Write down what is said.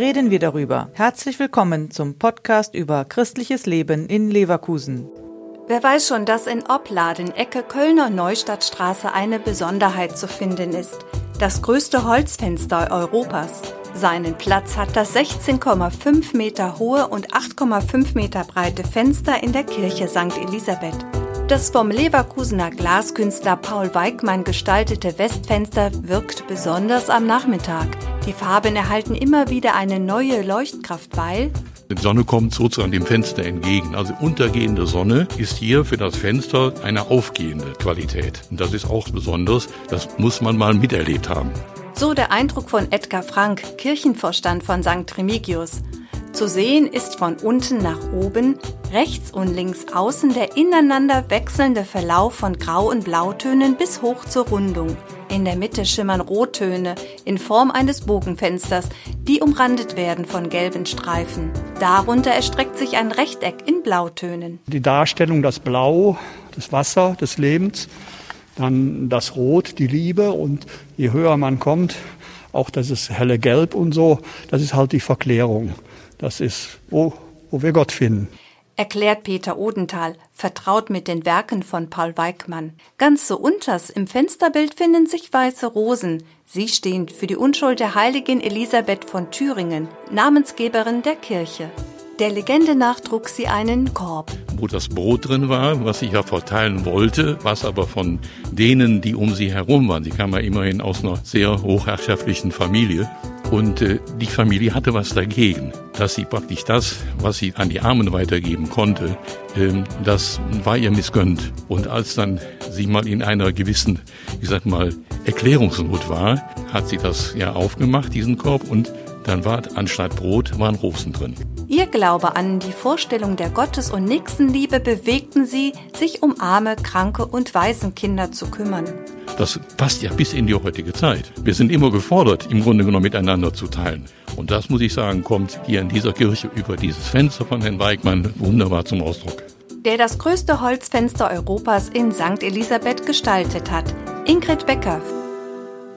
reden wir darüber. Herzlich willkommen zum Podcast über christliches Leben in Leverkusen. Wer weiß schon, dass in Opladen, Ecke Kölner Neustadtstraße, eine Besonderheit zu finden ist. Das größte Holzfenster Europas. Seinen Platz hat das 16,5 Meter hohe und 8,5 Meter breite Fenster in der Kirche St. Elisabeth. Das vom Leverkusener Glaskünstler Paul Weigmann gestaltete Westfenster wirkt besonders am Nachmittag. Die Farben erhalten immer wieder eine neue Leuchtkraft, weil die Sonne kommt sozusagen dem Fenster entgegen. Also untergehende Sonne ist hier für das Fenster eine aufgehende Qualität. Und das ist auch besonders. Das muss man mal miterlebt haben. So der Eindruck von Edgar Frank, Kirchenvorstand von St. Remigius. Zu sehen ist von unten nach oben, rechts und links außen der ineinander wechselnde Verlauf von Grau- und Blautönen bis hoch zur Rundung. In der Mitte schimmern Rottöne in Form eines Bogenfensters, die umrandet werden von gelben Streifen. Darunter erstreckt sich ein Rechteck in Blautönen. Die Darstellung, das Blau, das Wasser des Lebens, dann das Rot, die Liebe und je höher man kommt, auch das ist helle Gelb und so, das ist halt die Verklärung. Das ist, wo, wo wir Gott finden. Erklärt Peter Odenthal, vertraut mit den Werken von Paul Weigmann. Ganz so unters im Fensterbild finden sich weiße Rosen. Sie stehen für die Unschuld der heiligen Elisabeth von Thüringen, Namensgeberin der Kirche. Der Legende nach trug sie einen Korb. Wo das Brot drin war, was sie ja verteilen wollte, was aber von denen, die um sie herum waren, sie kam ja immerhin aus einer sehr hochherrschaftlichen Familie, und äh, die Familie hatte was dagegen, dass sie praktisch das, was sie an die Armen weitergeben konnte, ähm, das war ihr missgönnt. Und als dann sie mal in einer gewissen, ich sag mal, Erklärungsnot war, hat sie das ja aufgemacht, diesen Korb, und dann war anstatt Brot waren Rosen drin. Ihr Glaube an die Vorstellung der Gottes- und Nächstenliebe bewegten sie, sich um arme, kranke und Waisenkinder zu kümmern. Das passt ja bis in die heutige Zeit. Wir sind immer gefordert, im Grunde genommen miteinander zu teilen. Und das, muss ich sagen, kommt hier in dieser Kirche über dieses Fenster von Herrn Weigmann wunderbar zum Ausdruck. Der das größte Holzfenster Europas in St. Elisabeth gestaltet hat. Ingrid Becker